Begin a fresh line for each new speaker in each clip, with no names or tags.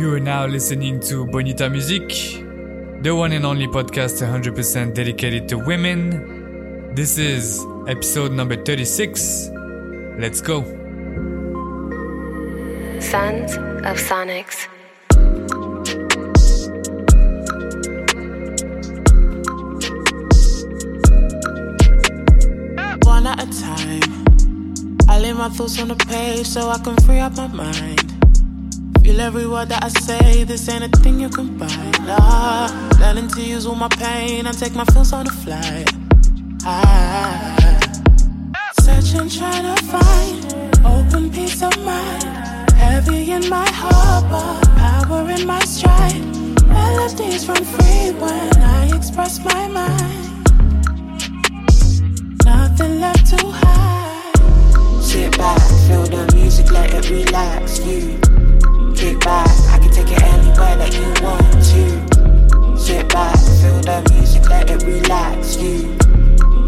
You are now listening to Bonita Music, the one and only podcast 100% dedicated to women. This is episode number 36. Let's go.
Sons of Sonics.
One at a time. I lay my thoughts on the page so I can free up my mind. Feel every word that I say, this ain't a thing you can buy. Nah, learning to use all my pain and take my feels on the flight. I search and try to find open peace of mind. Heavy in my heart, but power in my stride. Melodies run free when I express my mind. Nothing left to hide.
Sit back, feel the music, let it relax you. Kick back, I can take it anywhere that you want to. Sit back, feel the music, let it relax you.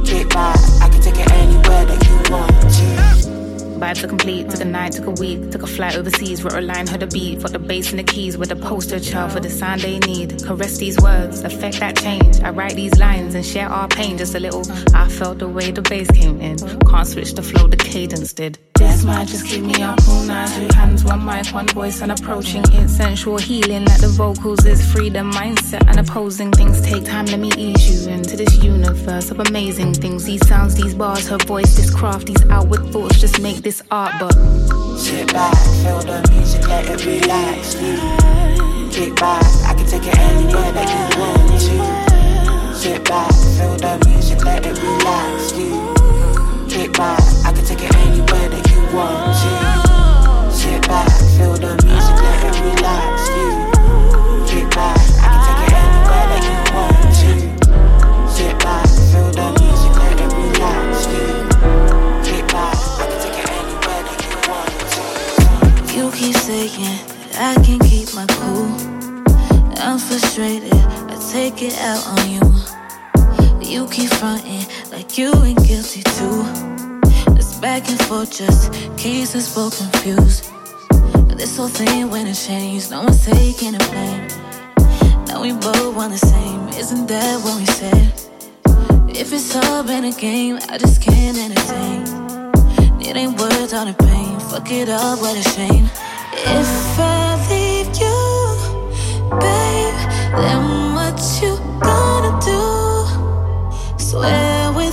Kick back, I can take it anywhere that you want to.
Vibe to complete, took a night, took a week, took a flight overseas, wrote a line, heard a beat, put the bass in the keys with a poster child for the sound they need. Caress these words, affect that change. I write these lines and share our pain just a little. I felt the way the bass came in. Can't switch the flow, the cadence did. Might just keep me up all night. Two hands, one mic, one voice, and approaching it. Sensual healing, like the vocals is freedom, mindset, and opposing things take time. Let me ease you into this universe of amazing things. These sounds, these bars, her voice, this craft, these outward thoughts just make this art. But
Sit back, feel the music, let it relax you. Kick back, I can take it anywhere that you want to. Sit back, feel the music, let it relax you. Kick back, I can take it anywhere that you want to. Back
and forth, just both confused. This whole thing went and changed, no one's taking the blame. Now we both want the same, isn't that what we said? If it's all been a game, I just can't entertain. It ain't worth all the pain. Fuck it up, what a shame. If I leave you, babe, then what you gonna do? Swear you,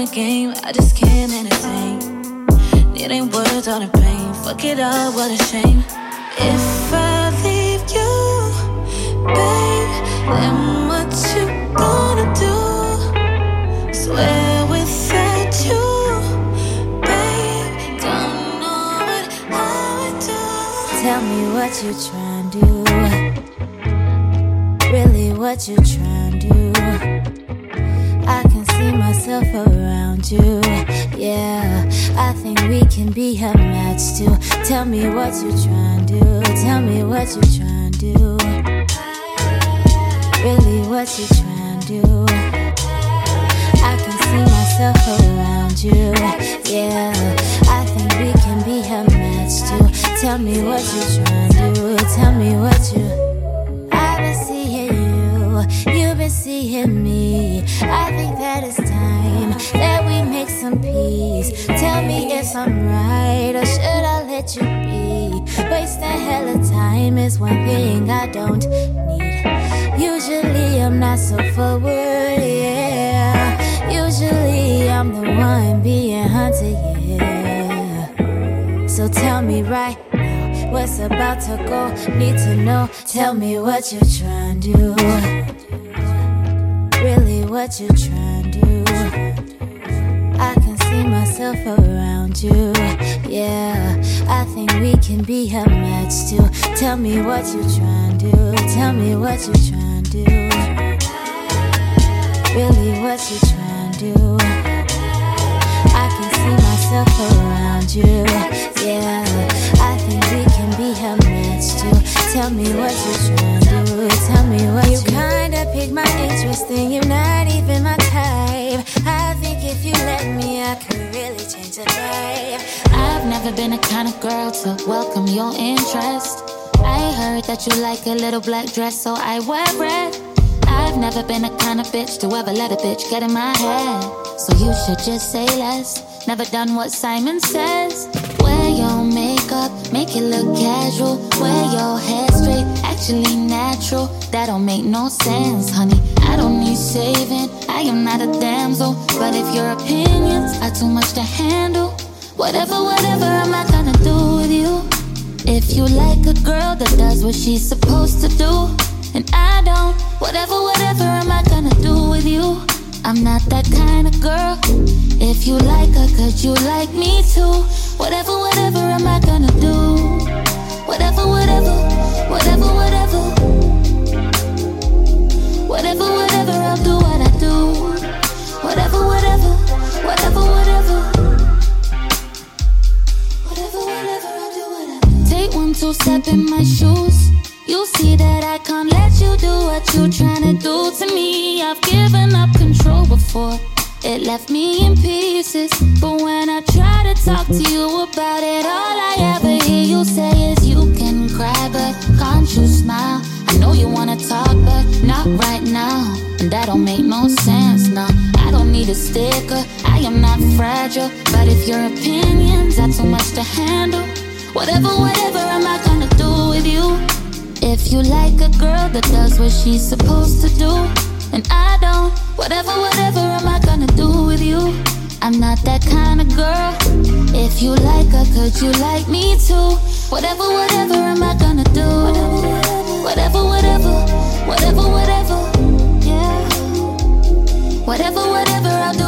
it's a game, I just can't entertain. It ain't worth all the pain. Fuck it up, what a shame. If I leave you, babe, then what you gonna do? Swear without you, babe, don't know what I would do.
Tell me what you trying to do. Really, what you trying to do? Myself around you. Yeah, I think we can be a match too. Tell me what you're trying to do. Tell me what you're trying to do. Really, what you're trying to do? I can see myself around you. Yeah, I think we can be a match too. Tell me what you're trying to do. Tell me what you. Seeing me. I think that it's time that we make some peace. Tell me if I'm right or should I let you be. Wasting of time is one thing I don't need. Usually I'm not so forward, yeah. Usually I'm the one being hunted, yeah. So tell me right now what's about to go. Need to know. Tell me what you're trying to do. What you're trying to do. I can see myself around you. Yeah, I think we can be a match too. Tell me what you're trying to do. Tell me what you're trying to do. Really, what you're trying to do. I can see myself around you. Yeah, I think we can be a match too. Tell me what you're trying to do. Tell me what you kinda piqued my interest, and you're not even my type. I think if you let me, I could really change your life.
I've never been the kind of girl to welcome your interest. I heard that you like a little black dress, so I wear red. I've never been the kind of bitch to ever let a bitch get in my head. So you should just say less. Never done what Simon says. Make it look casual. Wear your hair straight, actually natural. That don't make no sense, honey. I don't need saving. I am not a damsel. But if your opinions are too much to handle, whatever, whatever am I gonna do with you? If you like a girl that does what she's supposed to do, and I don't, whatever, whatever am I gonna do with you? I'm not that kind of girl. If you like her, could you like me too? Whatever, whatever am I gonna do? Whatever, whatever, whatever, whatever. Whatever, whatever, I'll do what I do. Whatever, whatever, whatever, whatever. Whatever, whatever, I'll do what I do. Take one, two step in my shoes. You see that I can't let you do what you tryna do to me. I've given up control before. It left me in pieces. But when I try to talk to you about it, all I ever hear you say is you can cry, but can't you smile? I know you wanna talk, but not right now. And that don't make no sense now. I don't need a sticker, I am not fragile. But if your opinions are too much to handle, whatever, whatever am I gonna do with you? If you like a girl that does what she's supposed to do, and I don't, whatever, whatever am I gonna do with you? I'm not that kind of girl. If you like her, could you like me too? Whatever, whatever am I gonna do? Whatever, whatever, whatever, whatever, whatever. yeah. Whatever, whatever, I'll do.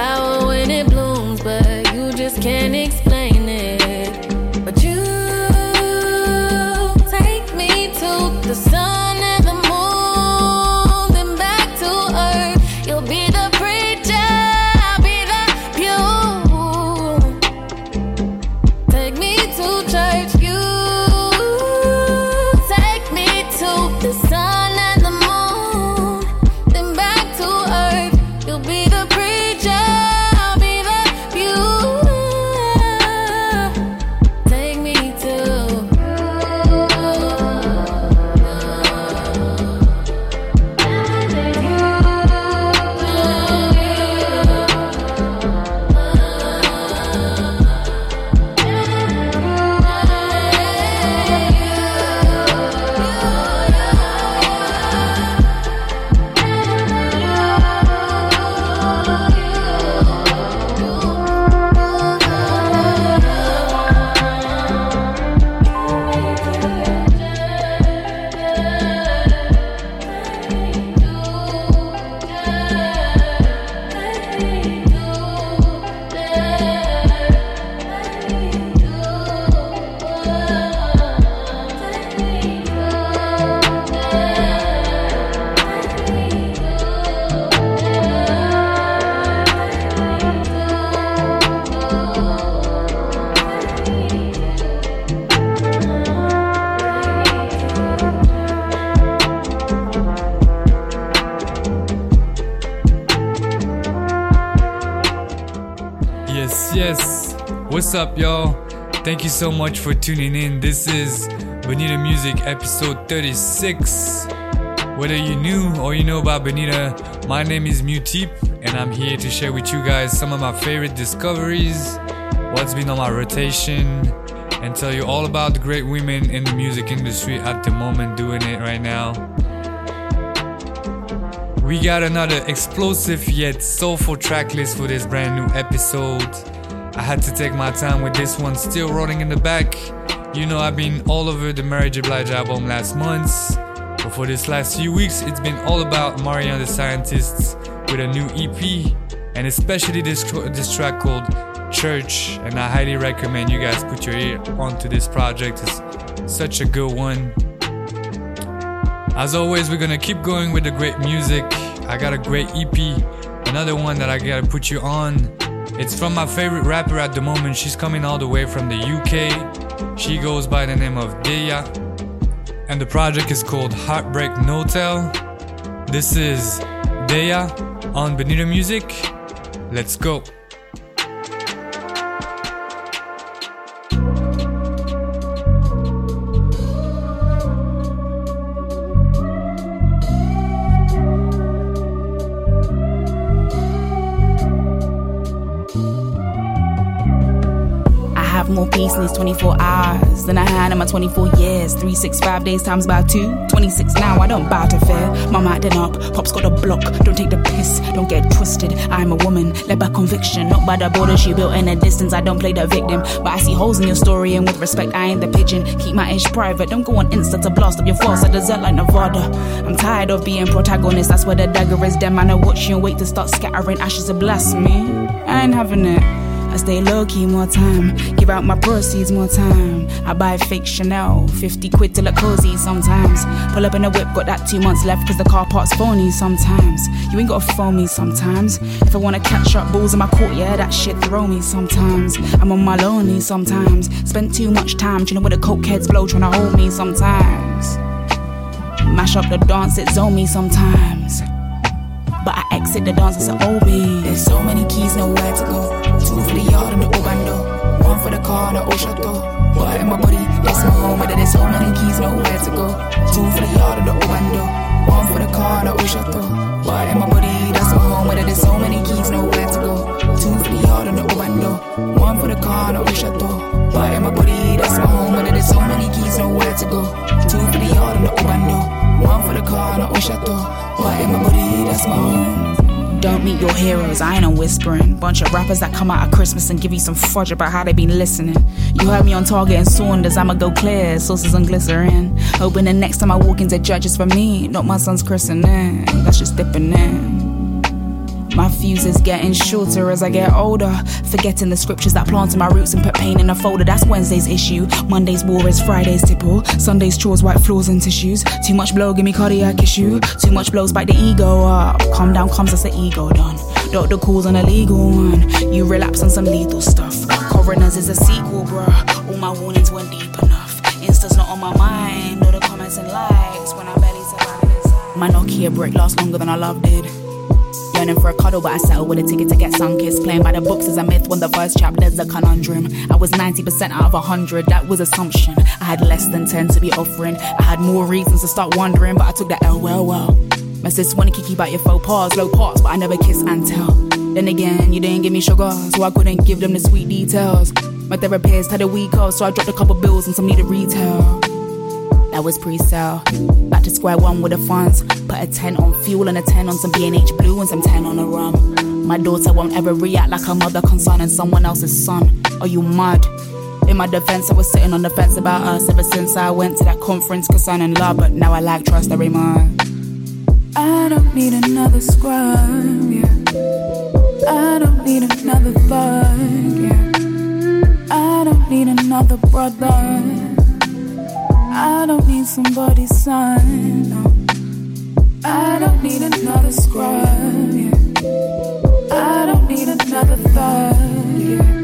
Flower when it
What's up, y'all? Thank you so much for tuning in. This is Bonita Music episode 36. Whether you knew or you know about Bonita, my name is Muteep, and I'm here to share with you guys some of my favorite discoveries, what's been on my rotation, and tell you all about the great women in the music industry at the moment doing it right now. We got another explosive yet soulful track list for this brand new episode. I had to take my time with this one still rolling in the back. You know, I've been all over the Mary J. Blige album last month. But for this last few weeks, it's been all about Mariah the Scientist with a new EP, and especially this, this track called Church. And I highly recommend you guys put your ear onto this project. It's such a good one. As always, we're gonna keep going with the great music. I got a great EP, another one that I gotta put you on. It's from my favorite rapper at the moment. She's coming all the way from the UK. She goes by the name of Deyah. And the project is called Heartbreak No Tell. This is Deyah on Bonita Music. Let's go.
Peace these 24 hours than I had in my 24 years. 365 days times by two. 26 now, I don't bow to fear. Mama acting up, pop's got a block. Don't take the piss, don't get twisted. I'm a woman, led by conviction, not by the border she built in a distance. I don't play the victim, but I see holes in your story, and with respect, I ain't the pigeon. Keep my age private, don't go on Insta to blast up your false. I desert like Nevada. I'm tired of being protagonist, that's where the dagger is. Them, I watch you and wait to start scattering ashes of blasphemy. I ain't having it. I stay low key more time, give out my proceeds more time. I buy fake Chanel, 50 quid to look cozy sometimes. Pull up in a whip, got that two months left cause the car park's phony sometimes. You ain't gotta phone me sometimes. If I wanna catch up balls in my court, yeah, that shit throw me sometimes. I'm on my lonely sometimes. Spend too much time chilling with the coke heads blow trying to hold me sometimes. Mash up the dance, it's on me sometimes. But I exit the dance, it's an OB. There's so many keys, nowhere to go. Two for the yard and the Obando. One for the car and the Oshato. What in my body, that's my home. But there's so many keys, nowhere to go. Two for the yard and the Obando. One for the car and the Oshato. What in my body, that's my home. But there's so many keys, nowhere to go. Two for the yard and the Obando. One for the car and the Oshato. What in my body, that's my home. But there's so many keys, nowhere to go. Two for the yard and the Obando. One for the car, no Oshato. Why in my body, that's my home. Don't meet your heroes, I ain't no whispering. Bunch of rappers that come out at Christmas and give you some fudge about how they been listening. You heard me on Target and Saunders, I'ma go clear, sauces and glycerin. Hoping the next time I walk into judges for me, not my son's christening. That's just dipping in. My fuse is getting shorter as I get older. Forgetting the scriptures that planted my roots and put pain in a folder. That's Wednesday's issue. Monday's war is Friday's tipple. Sunday's chores, white floors and tissues. Too much blow, give me cardiac issue. Too much blows, bite the ego up. Calm down, comes as the ego done. Doctor calls on a legal one. You relapse on some lethal stuff. Coroners is a sequel, bruh. All my warnings weren't deep enough. Insta's not on my mind. All the comments and likes when I barely. My Nokia brick lasts longer than I love did. Yearning for a cuddle, but I settle with a ticket to get sun kissed. Playing by the books is a myth when the first chapter's a conundrum. I was 90% out of 100, that was assumption. I had less than 10 to be offering. I had more reasons to start wondering, but I took that L well, well. My sis wanna kick you about your faux pas, low parts, but I never kiss and tell. Then again, you didn't give me sugar, so I couldn't give them the sweet details. My therapist had a week off, so I dropped a couple bills and some needed retail. That was pre-sale. Back to square one with the funds. Put a 10 on fuel and a 10 on some B&H blue and some 10 on a rum. My daughter won't ever react like her mother concerning someone else's son. Are you mad? In my defense, I was sitting on the fence about us ever since I went to that conference concerning love, but now I like trust every man.
I don't need another scrub, yeah. I don't need another thug, yeah. I don't need another brother. I don't need somebody's son, no. I don't need another scrub, yeah. I don't need another thug, yeah.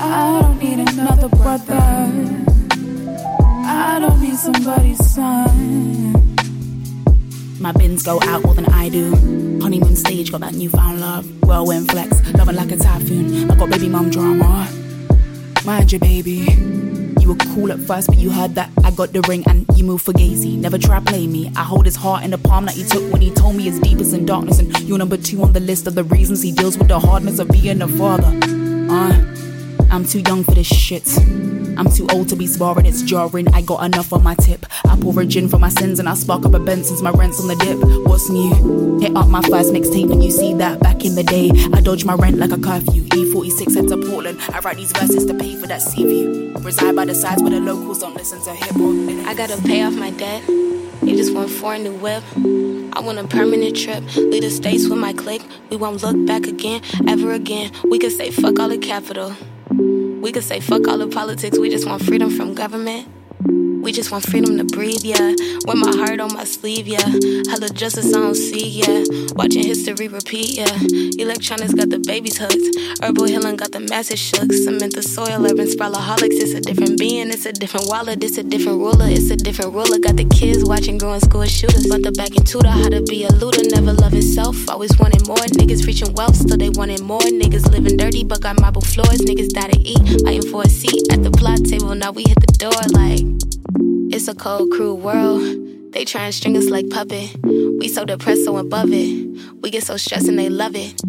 I don't need another brother. I don't need somebody's son.
My bins go out more than I do. Honeymoon stage, got that newfound love. Whirlwind flex, loving like a typhoon. I got baby mum drama. Mind your baby were cool at first, but you heard that I got the ring and you moved for Gazy. Never try play me. I hold his heart in the palm that he took when he told me his deepest in darkness. And you're number two on the list of the reasons he deals with the hardness of being a father. Uh, I'm too young for this shit. I'm too old to be sparring, it's jarring. I got enough on my tip. I pour a gin for my sins and I spark up a bend since my rent's on the dip. What's new? Hit up my first mixtape and you see that back in the day. I dodge my rent like a curfew. Even 36 into Portland. I write these verses to pay for that sea view. Reside by the sides where the locals don't listen to hip hop.
I gotta pay off my debt. They just want four in the whip. I want a permanent trip. Leave the states with my clique. We won't look back again, ever again. We can say fuck all the capital. We can say fuck all the politics. We just want freedom from government. We just want freedom to breathe, yeah. Wear my heart on my sleeve, yeah. Hella justice I don't see, yeah. Watching history repeat, yeah. Electronics got the babies hooked. Herbal healing got the masses shook. Cement the soil, urban sprawlaholics. It's a different being, it's a different wallet, it's a different ruler, it's a different ruler. Got the kids watching growing school shooters. But the back and tutor how to be a looter, never love itself. Always wanted more. Niggas reaching wealth, still they wanted more. Niggas living dirty, but got marble floors. Niggas die to eat, fighting for a seat at the plot table. Now we hit the door like. It's a cold, cruel world. They try and string us like puppet. We so depressed, so above it. We get so stressed and they love it.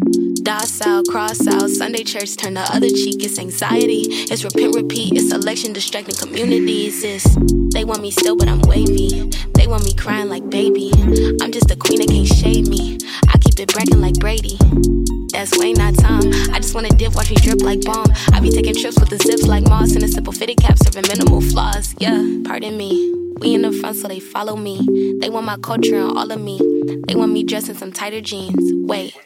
Docile, cross out. Sunday church turn the other cheek. It's anxiety. It's repent, repeat. It's election, distracting communities. It's they want me still, but I'm wavy. They want me crying like baby. I'm just a queen that can't shade me. I keep it bragging like Brady. Way not time. I just wanna dip, watch me drip like bomb. I be taking trips with the zips like Moss and a simple fitted cap, serving minimal flaws. Yeah, pardon me. We in the front, so they follow me. They want my culture and all of me. They want me dressed in some tighter jeans. Wait.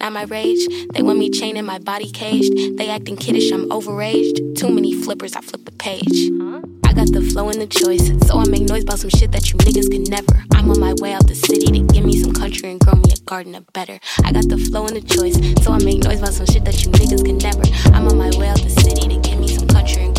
Not my rage. They want me chained in my body caged. They acting kiddish, I'm overaged. Too many flippers, I flip the page. I got the flow and the choice, so I make noise about some shit that you niggas can never. I'm on my way out the city to give me some country and grow me a garden of better. I got the flow and the choice, so I make noise about some shit that you niggas can never. I'm on my way out the city to give me some country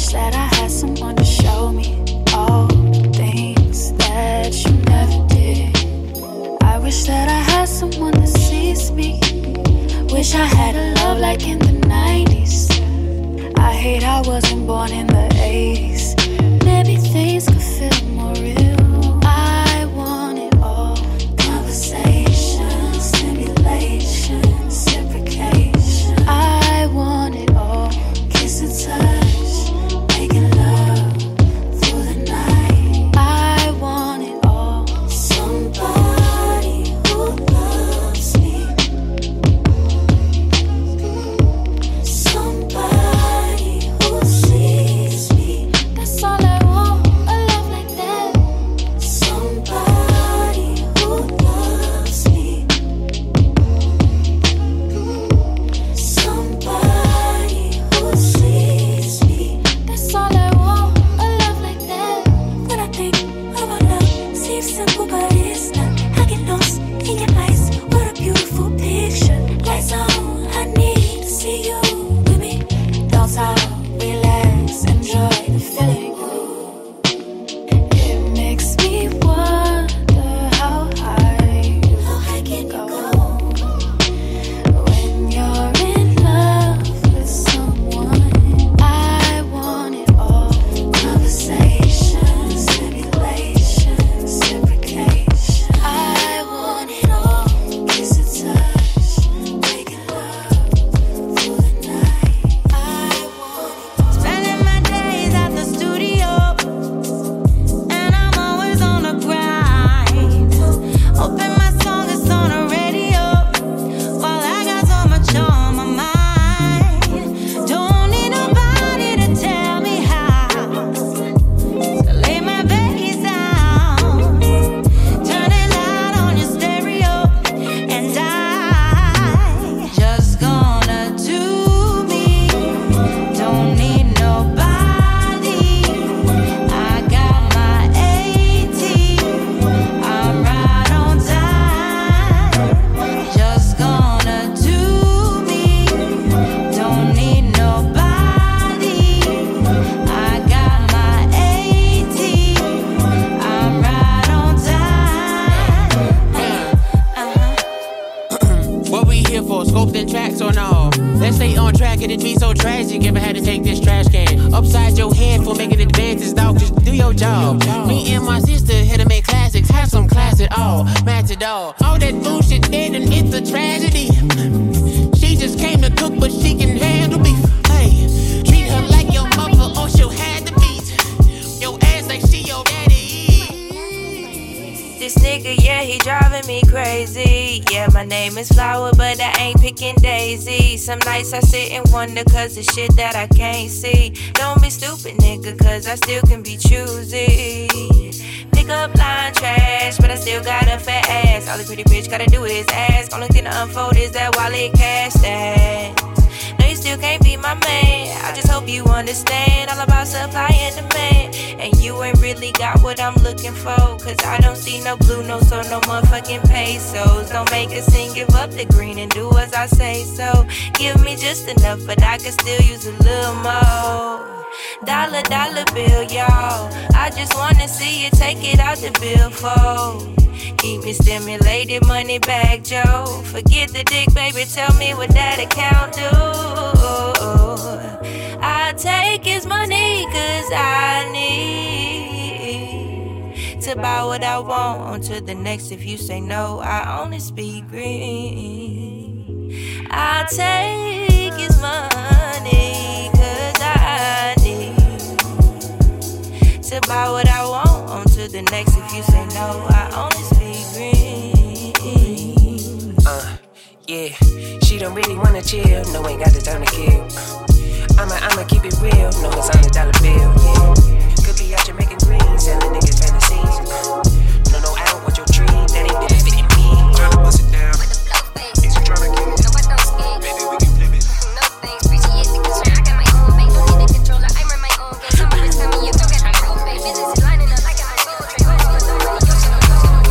wish that
I had someone for. Cause I don't see no blue notes or no motherfucking pesos. Don't make a scene, give up the green and do as I say so. Give me just enough, but I can still use a little more. Dollar, dollar bill, y'all. I just wanna see you take it out the billfold. Keep me stimulated, money back, Joe. Forget the dick, baby. Tell me what that account do. I take his money, cause I need to buy what I want. On to the next. If you say no, I only speak green. I take his money, cause I need to buy what I want. On to the next. If you say no, I only speak green.
Uh, yeah, she don't really wanna chill. No, ain't got the time to kill. I'ma, I'ma keep it real. No, it's on the dollar bill. Yeah, could be out greens, selling niggas fantasies. No, no, I don't want your dream. That ain't benefiting me. Tryna bust it down. Is you tryna get it? Maybe we can flip it.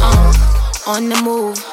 Uh, on the move.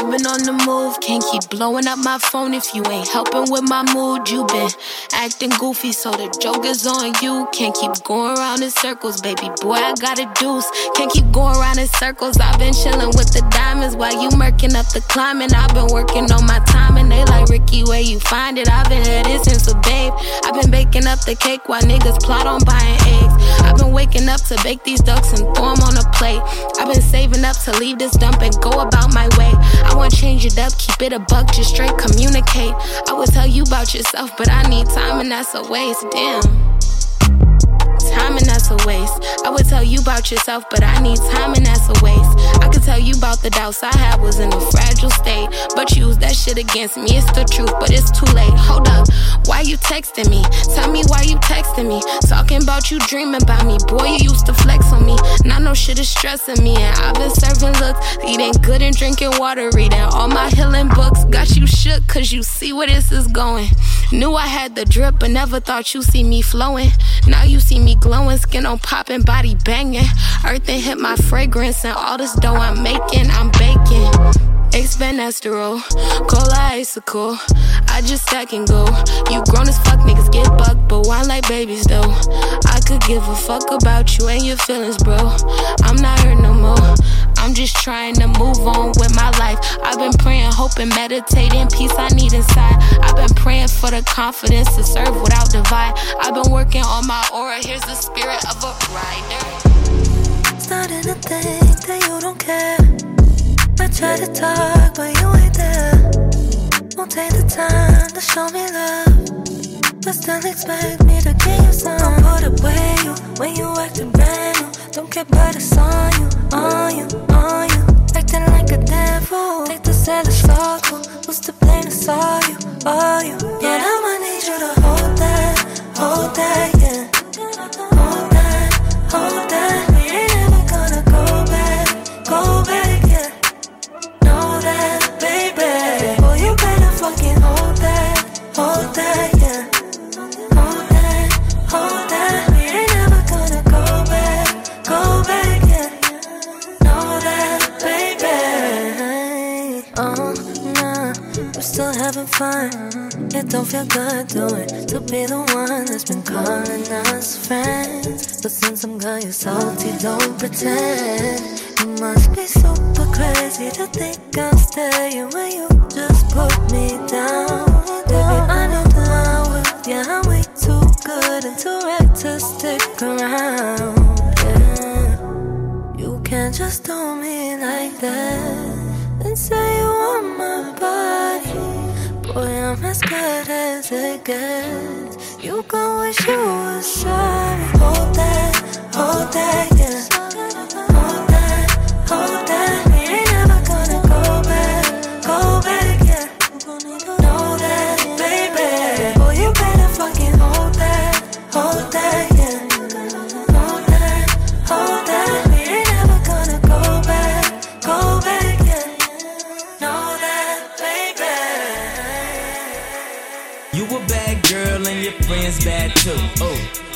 I've been on the move, can't keep blowing up my phone if you ain't helping with my mood. You been acting goofy, so the joke is on you. Can't keep going around in circles, baby boy. I got a deuce. Can't keep going around in circles. I've been chilling with the diamonds while you murking up the climbing. I've been working on my time, and they like Ricky, where you find it? I've been headed since a babe. I've been baking up the cake while niggas plot on buying eggs. I've been waking up to bake these ducks and throw 'em on a plate. I've been saving up to leave this dump and go about my way. I want change it up, keep it a buck, just straight communicate. I will tell you about yourself, but I need time and that's a waste. Damn. Time and that's a waste. I would tell you about yourself, but I need time and that's a waste. I could tell you about the doubts I had was in a fragile state, but you use that shit against me. It's the truth, but it's too late. Hold up, why you texting me? Tell me why you texting me. Talking about you dreaming about me, boy. You used to flex on me. Now no shit is stressing me, and I've been serving looks, eating good and drinking water, reading all my healing books. Got you shook, cause you see where this is going. Knew I had the drip, but never thought you see me flowing. Now you see me glowing, skin on popping, body banging. Earth and hit my fragrance, and all this dough I'm making, I'm baking. Expand esterol, cola icicle. I just stack and go. You grown as fuck, niggas get bucked, but wine like babies though. I could give a fuck about you and your feelings, bro. I'm not hurt no more. I'm just trying to move on with my life. I've been praying, hoping, meditating, peace I need inside. I've been praying for the confidence to serve without divide. I've been working on my aura. Here's the spirit of a rider.
Starting to think that you don't care. I try to talk, but you ain't there. Won't take the time to show me love. But still expect me to give you some. Don't put away you when you acting brand. Don't care but it's on you, on you, on you. Acting like a damn fool. Take the set of circle. Who's to blame? It's all you, all you. Yeah, I'ma need you to hold that, hold that, yeah. Hold that, hold that. We ain't never gonna go back, go back, yeah. Know that, baby. Boy, you better fucking hold that, hold that, some. It don't feel good doing to be the one that's been calling us friends. But since I'm gone, you're salty, don't pretend. You must be super crazy to think I'm staying when you just put me down. Baby, I know that I will. Yeah, I'm way too good and too right to stick around. Yeah. You can't just tell me like that and say you want my body. Boy, I'm as good as it gets. You can wish you were sorry. Hold that, hold that, yeah. Hold that, hold that.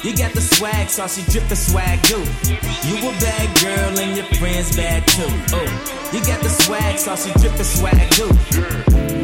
You
got the swag, so she drip the swag too. You a bad girl and your friends bad too. Oh, you got the swag, so she drip the swag too.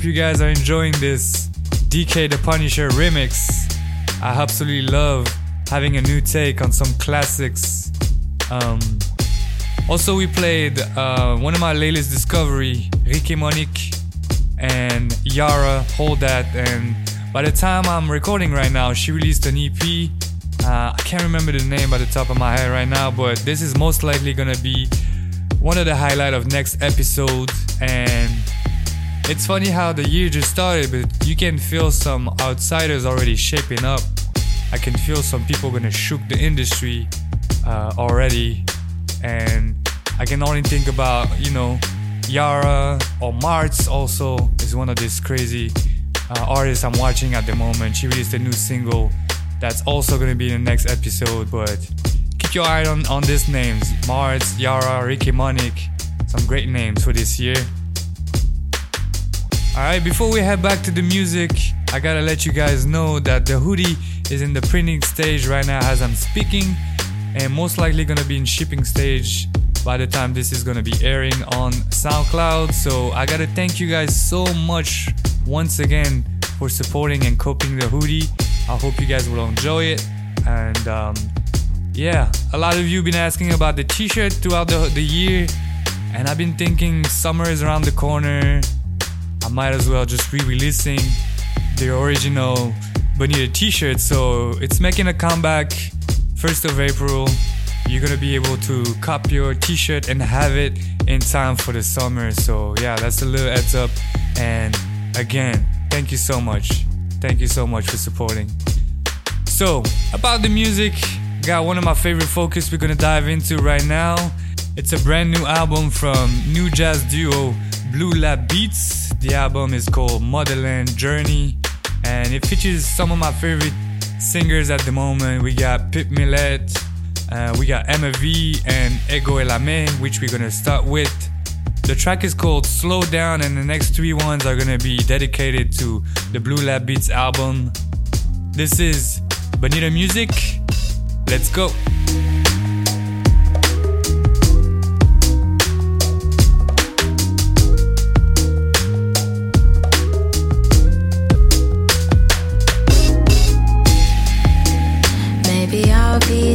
Hope you guys are enjoying this DK the Punisher remix. I absolutely love having a new take on some classics. Um, also, we played uh, one of my latest discovery, Ricky Monique and Yara Hold That. And by the time I'm recording right now, she released an EP. Uh, I can't remember the name by the top of my head right now, but this is most likely gonna be one of the highlight of next episode. And it's funny how the year just started, but you can feel some outsiders already shaping up. I can feel some people gonna shook the industry uh, already, and I can only think about you know Yara or Marts also is one of these crazy uh, artists I'm watching at the moment. She released a new single that's also gonna be in the next episode, but keep your eye on on these names: Marts, Yara, Ricky Monique. Some great names for this year. Alright, before we head back to the music, I gotta let you guys know that the hoodie is in the printing stage right now as I'm speaking, and most likely gonna be in shipping stage by the time this is gonna be airing on SoundCloud. So I gotta thank you guys so much once again for supporting and copying the hoodie. I hope you guys will enjoy it. And um, yeah, a lot of you been asking about the t-shirt throughout the, the year, and I've been thinking summer is around the corner. I might as well just re-releasing the original Bonita t-shirt. So it's making a comeback 1st of April. You're gonna be able to cop your t-shirt and have it in time for the summer. So yeah, that's a little heads up. And again, thank you so much. Thank you so much for supporting. So about the music, got one of my favorite focus we're gonna dive into right now. It's a brand new album from new jazz duo Blue Lab Beats. The album is called Motherland Journey, and it features some of my favorite singers at the moment. We got Pip Millett, uh, we got Emmavie, and Ego Ella May, which we're gonna start with. The track is called Slow Down, and the next three ones are gonna be dedicated to the Blue Lab Beats album. This is Bonita Music. Let's go.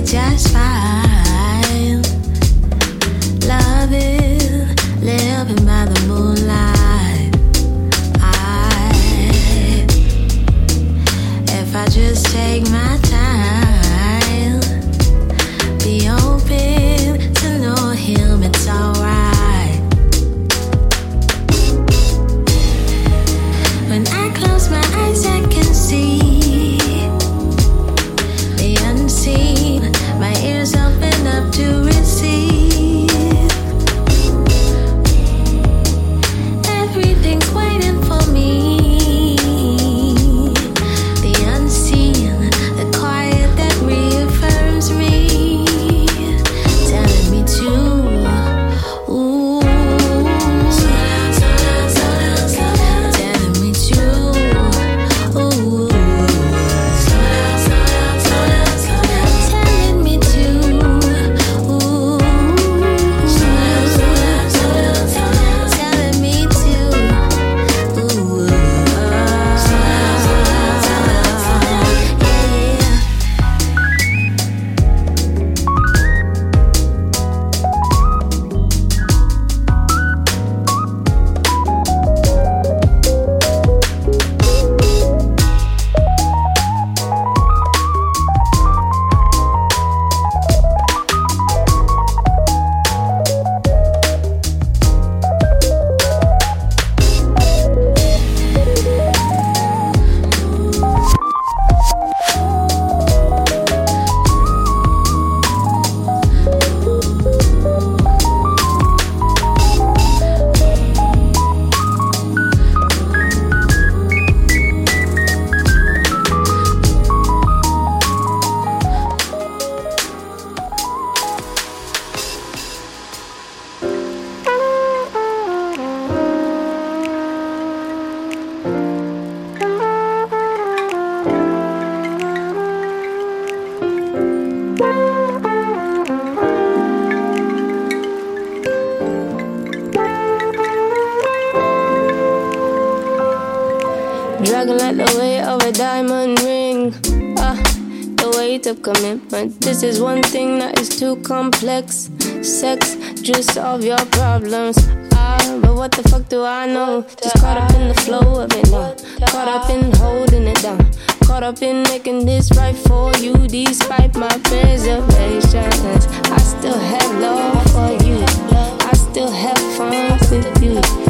Just fine.
This is one thing that is too complex. Sex, just solve your problems. Ah, but what the fuck do I know? Just caught up in the flow of it now. Caught up in holding it down. Caught up in making this right for you, despite my reservations. I still have love for you. I still have fun with you.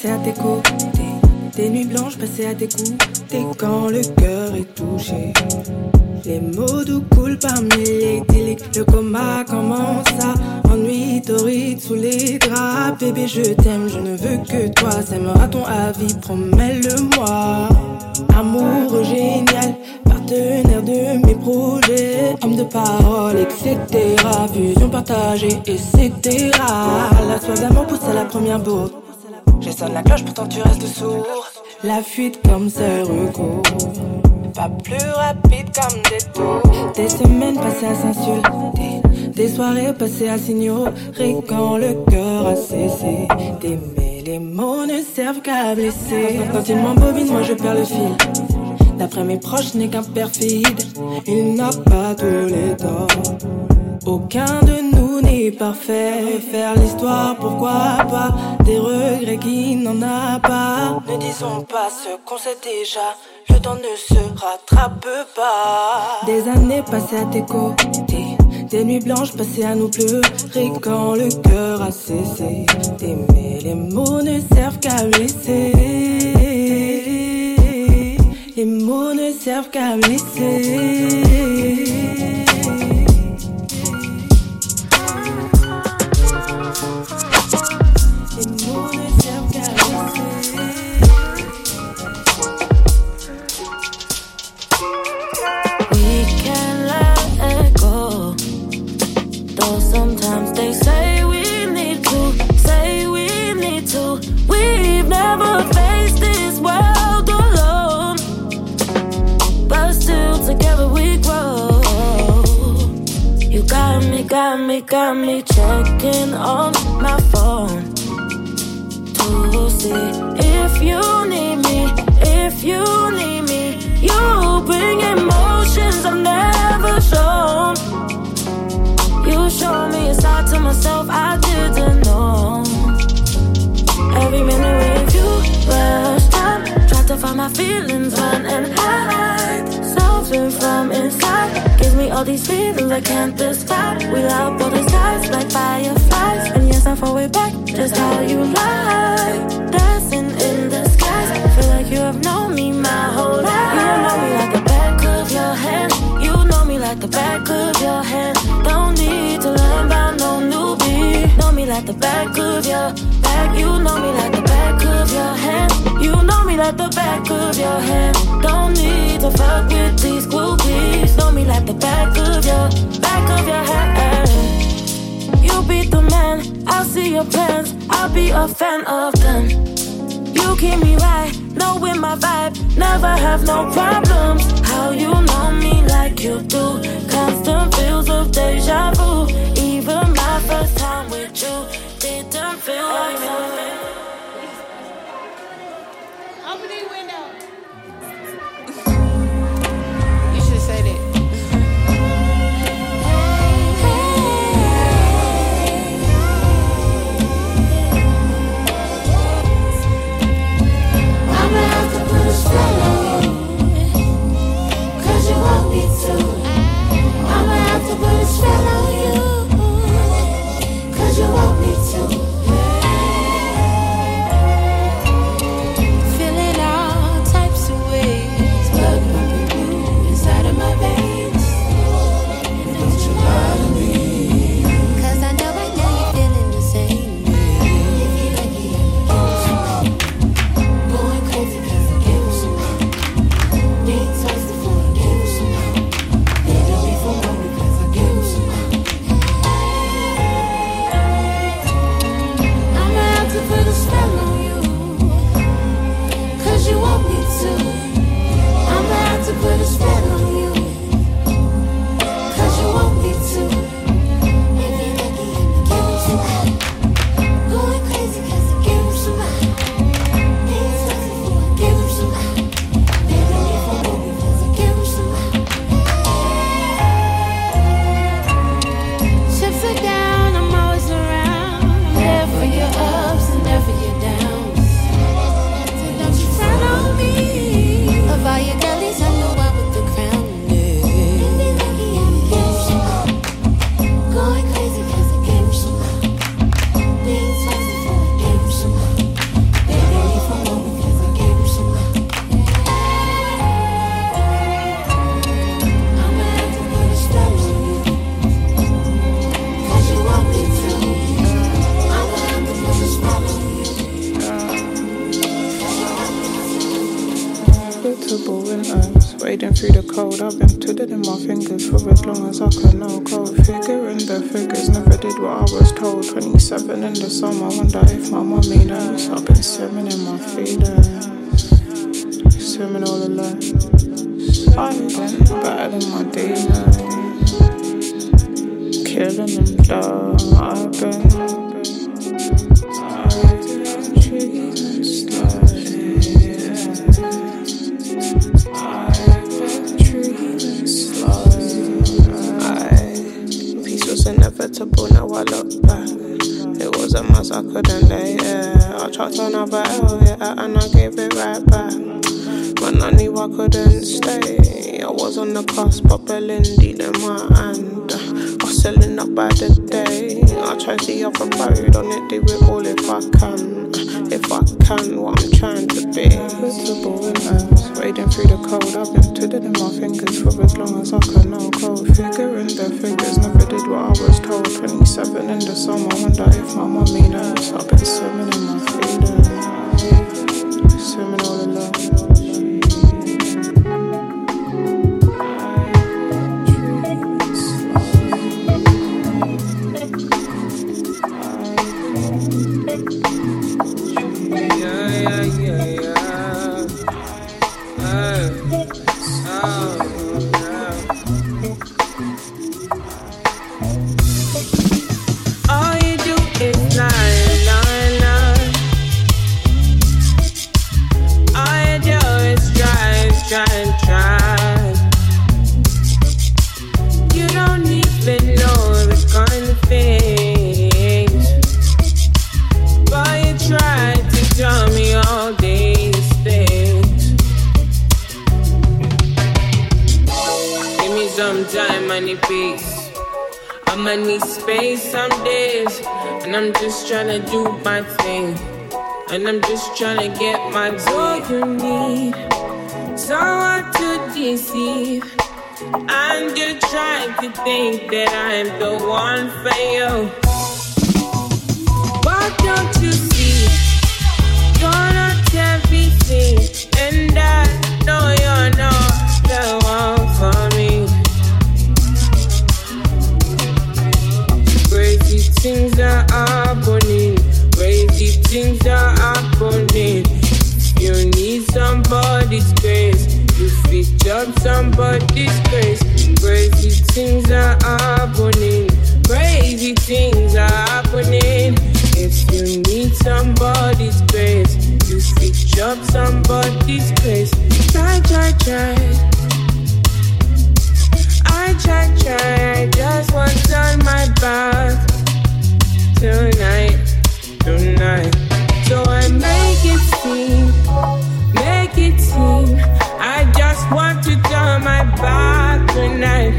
passer à tes côtés,
des nuits blanches passées à tes côtés quand le cœur est touché. Les mots doux coulent parmi les dyliques, le coma commence à ennui torride sous les draps. Bébé, je t'aime, je ne veux que toi, s'aimera ton avis, promets-le-moi. Amour génial, partenaire de mes projets, homme de parole, etc. Fusion partagée, etc. La soif d'amour pousse à la première bourre. J'ai sonne la cloche, pourtant tu restes sourd. La fuite comme ce recours. Pas plus rapide comme des tours. Des semaines passées à s'insulter. Des soirées passées à s'ignorer quand le cœur a cessé d'aimer. Les mots ne servent qu'à blesser. Quand ils m'embobinent, moi je perds le fil. D'après mes proches, n'est qu'un perfide. Il n'a pas tous les torts. Aucun de nous n'est parfait. Faire l'histoire, pourquoi pas? Des regrets qui n'en a pas. Ne disons pas ce qu'on sait déjà. Le temps ne se rattrape pas. Des années passées à tes côtés. Des nuits blanches passées à nous pleurer quand le cœur a cessé d'aimer. Les mots ne servent qu'à blesser. Les mots ne servent qu'à blesser.
Got me, checking on my phone to see if you need me, if you need me. You bring emotions I've never shown. You show me a side to myself I didn't know. Every minute with you, rush time, try to find my feelings, run and hide. Something from inside gives me all these feelings I can't describe. We love both sides like fireflies, and yes, I'm far way back just how you lie. Dancing in the skies, feel like you have known me my whole life. You know me like the back of your hand. You know me like the back of your hand. Don't need to learn about no newbie. Know me like the back of your back. You know me like the back of your hand. You know me like the back of your hand. Don't need to fuck with these groupies. Know me like the back of your back of your hand. You be the man. I'll see your plans. I'll be a fan of them. You keep me right, knowing my vibe, never have no problems. How you know me like you do? Constant feels of deja vu. Even my first you. Didn't feel like
my
mummy knows. I've been swimming in my feelings, swimming all alone. Silent, better than my demons, killing them down. I've been. I've been treating slowly. Peace was
day, yeah. I tried to another L, yeah, and I gave it right back. Man, I knew I couldn't stay. I was on the cusp of Berlin, dealing my hand. I selling up by the day. I tried the other road on it, do it all if I can. I can, what I'm trying to be. Visible in earth, wading through the cold. I've been twiddling my fingers for as long as I can know. Cold figuring the figures, never did what I was told. 27 in the summer, wonder if my mommy knows. I've been swimming in my
things are happening. You need somebody's grace. You fit up somebody's grace. Crazy things are happening. Crazy things are happening. If you need somebody's grace, you fit up somebody's grace. Try, try, try. I try, try, I just want on my back tonight, tonight. So I make it seem, make it seem. I just want to turn my back tonight.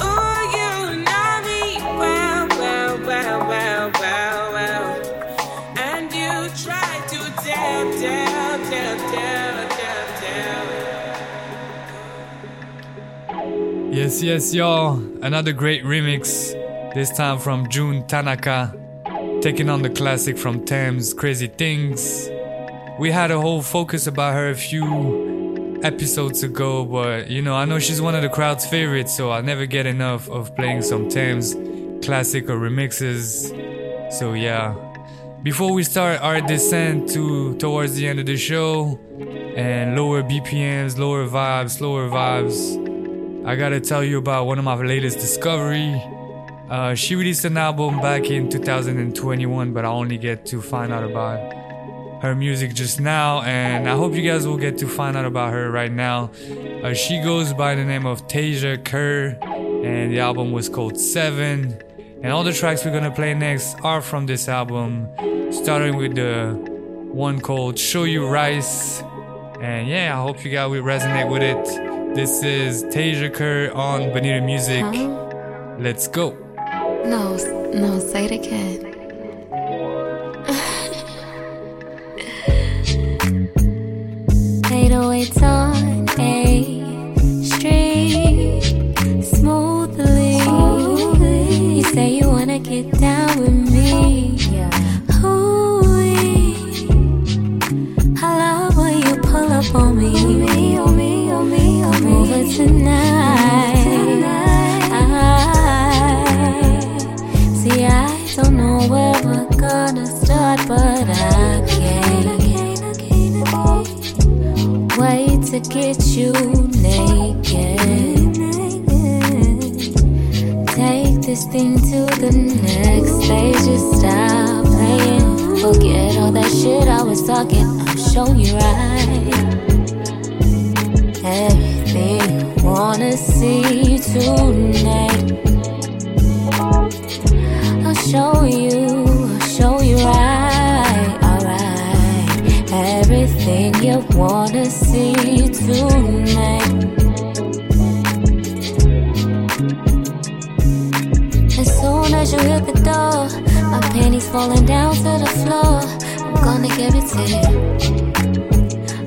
Oh, you know me well, well, well, well, well, well. And you try to tell, tell, tell, tell, tell, tell.
Yes, yes, y'all. Another great remix. This time from June Tanaka. Taking on the classic from Tems, Crazy Things. We had a whole focus about her a few episodes ago, but you know, I know she's one of the crowd's favorites, so I'll never get enough of playing some Tems classic or remixes. So yeah. Before we start our descent to towards the end of the show and lower BPMs, lower vibes, slower vibes, I gotta tell you about one of my latest discovery. Uh, she released an album back in 2021, but I only get to find out about her music just now, and I hope you guys will get to find out about her right now. Uh, she goes by the name of Tasia Kerr, and the album was called Seven. And all the tracks we're gonna play next are from this album, starting with the one called Show You Right. And yeah, I hope you guys will resonate with it. This is Tasia Kerr on Bonita Music. Let's go.
No, no, say it again.
Get you naked. Take this thing to the next stage. Just stop playing. Forget all that shit I was talking. I'll show you right. Everything you wanna see tonight. I wanna see tonight. As soon as you hit the door, my panties falling down to the floor. I'm gonna give it to you.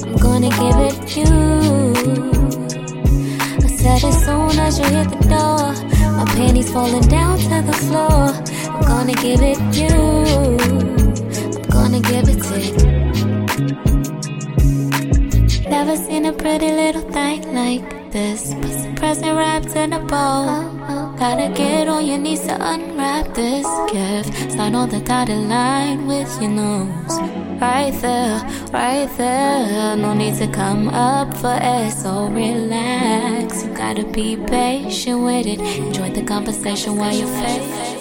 I'm gonna give it to you. I said as soon as you hit the door, my panties falling down to the floor. I'm gonna give it to you. I'm gonna give it to you. Never seen a pretty little thing like this. Present wrapped in a bow. Gotta get on your knees to unwrap this gift. Sign on the dotted line with your nose. Right there, right there. No need to come up for air, so relax. You gotta be patient with it. Enjoy the conversation while you're fake.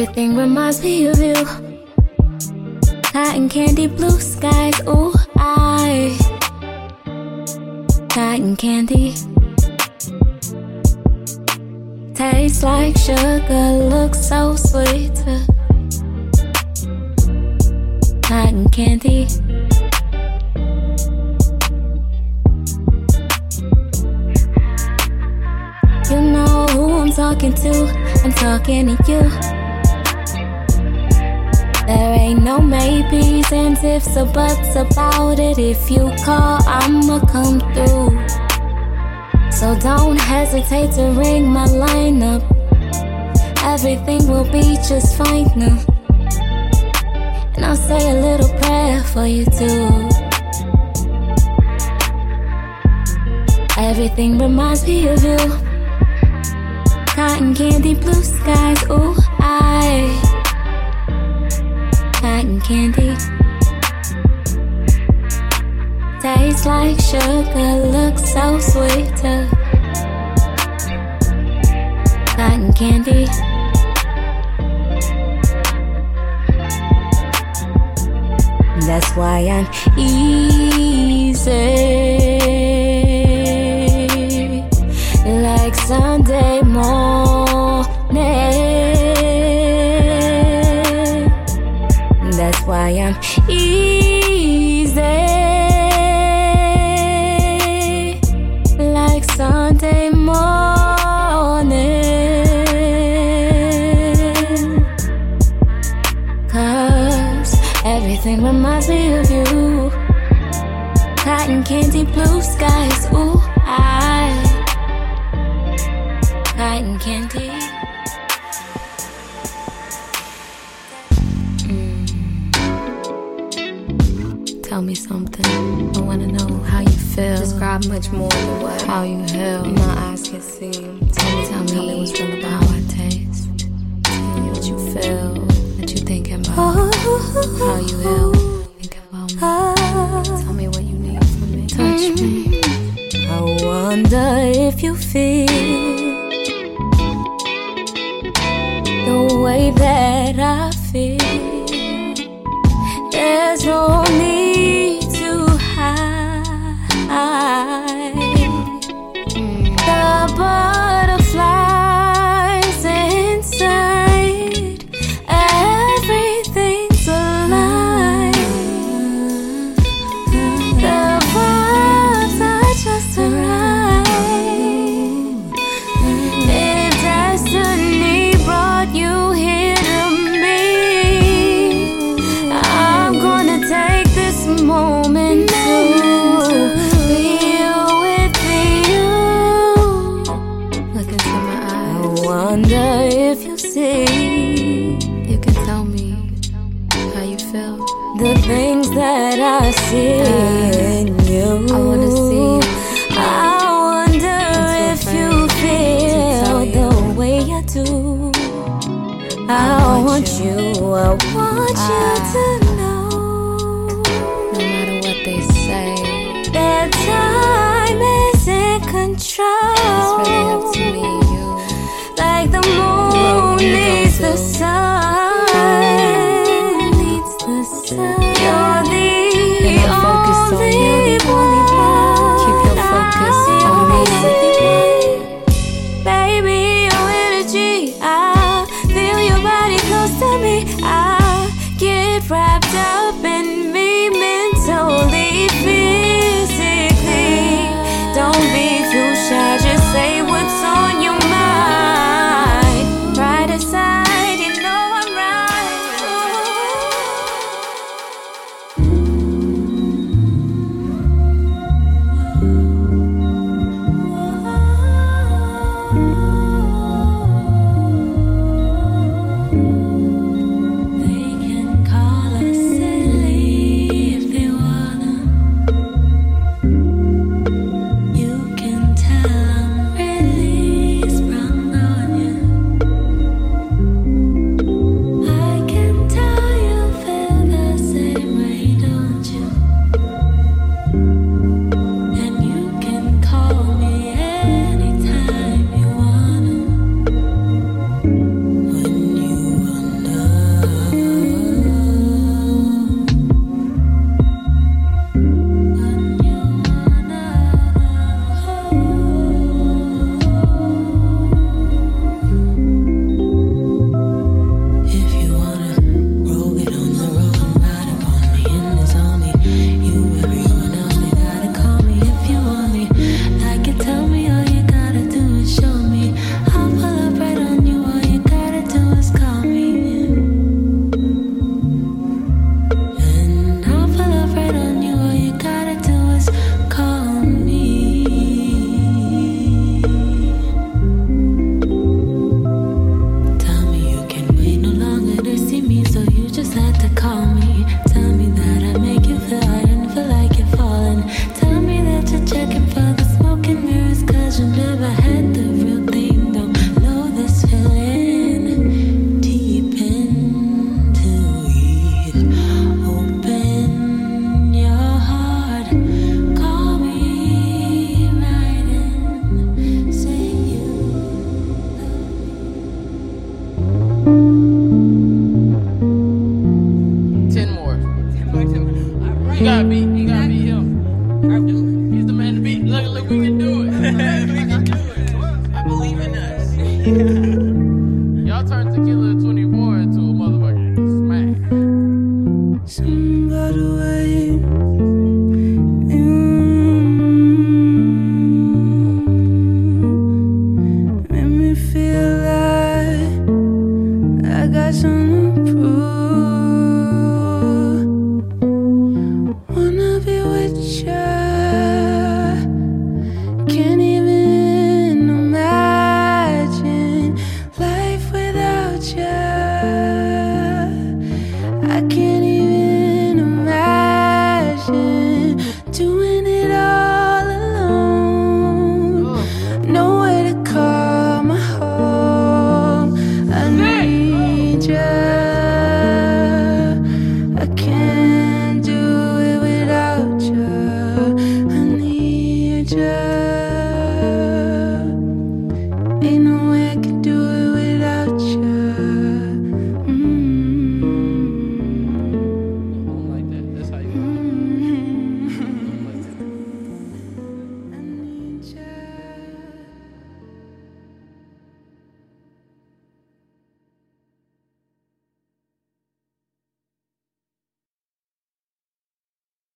Everything reminds me of you. Cotton candy, blue skies, ooh, I. Cotton candy. Tastes like sugar, looks so sweet. Cotton candy. You know who I'm talking to, I'm talking to you. Ain't no maybes and ifs or buts about it. If you call, I'ma come through. So don't hesitate to ring my line up. Everything will be just fine now. And I'll say a little prayer for you too. Everything reminds me of you. Cotton candy, blue skies, ooh, I. Cotton candy. Tastes like sugar, looks so sweet. Cotton candy. That's why I'm easy. Like Sunday morning. Everything reminds me of you. Cotton candy, blue skies, ooh, I. Cotton candy. Mm. Tell me something. I wanna know how you feel.
Describe much more than what
How you feel.
my eyes can see. Tell me, tell me, tell me what's real about how I taste. Tell me what you feel, what you thinking about. How you feel, think about me. Tell me what you need from me. Touch me.
I wonder if you feel the way that I feel. There's no need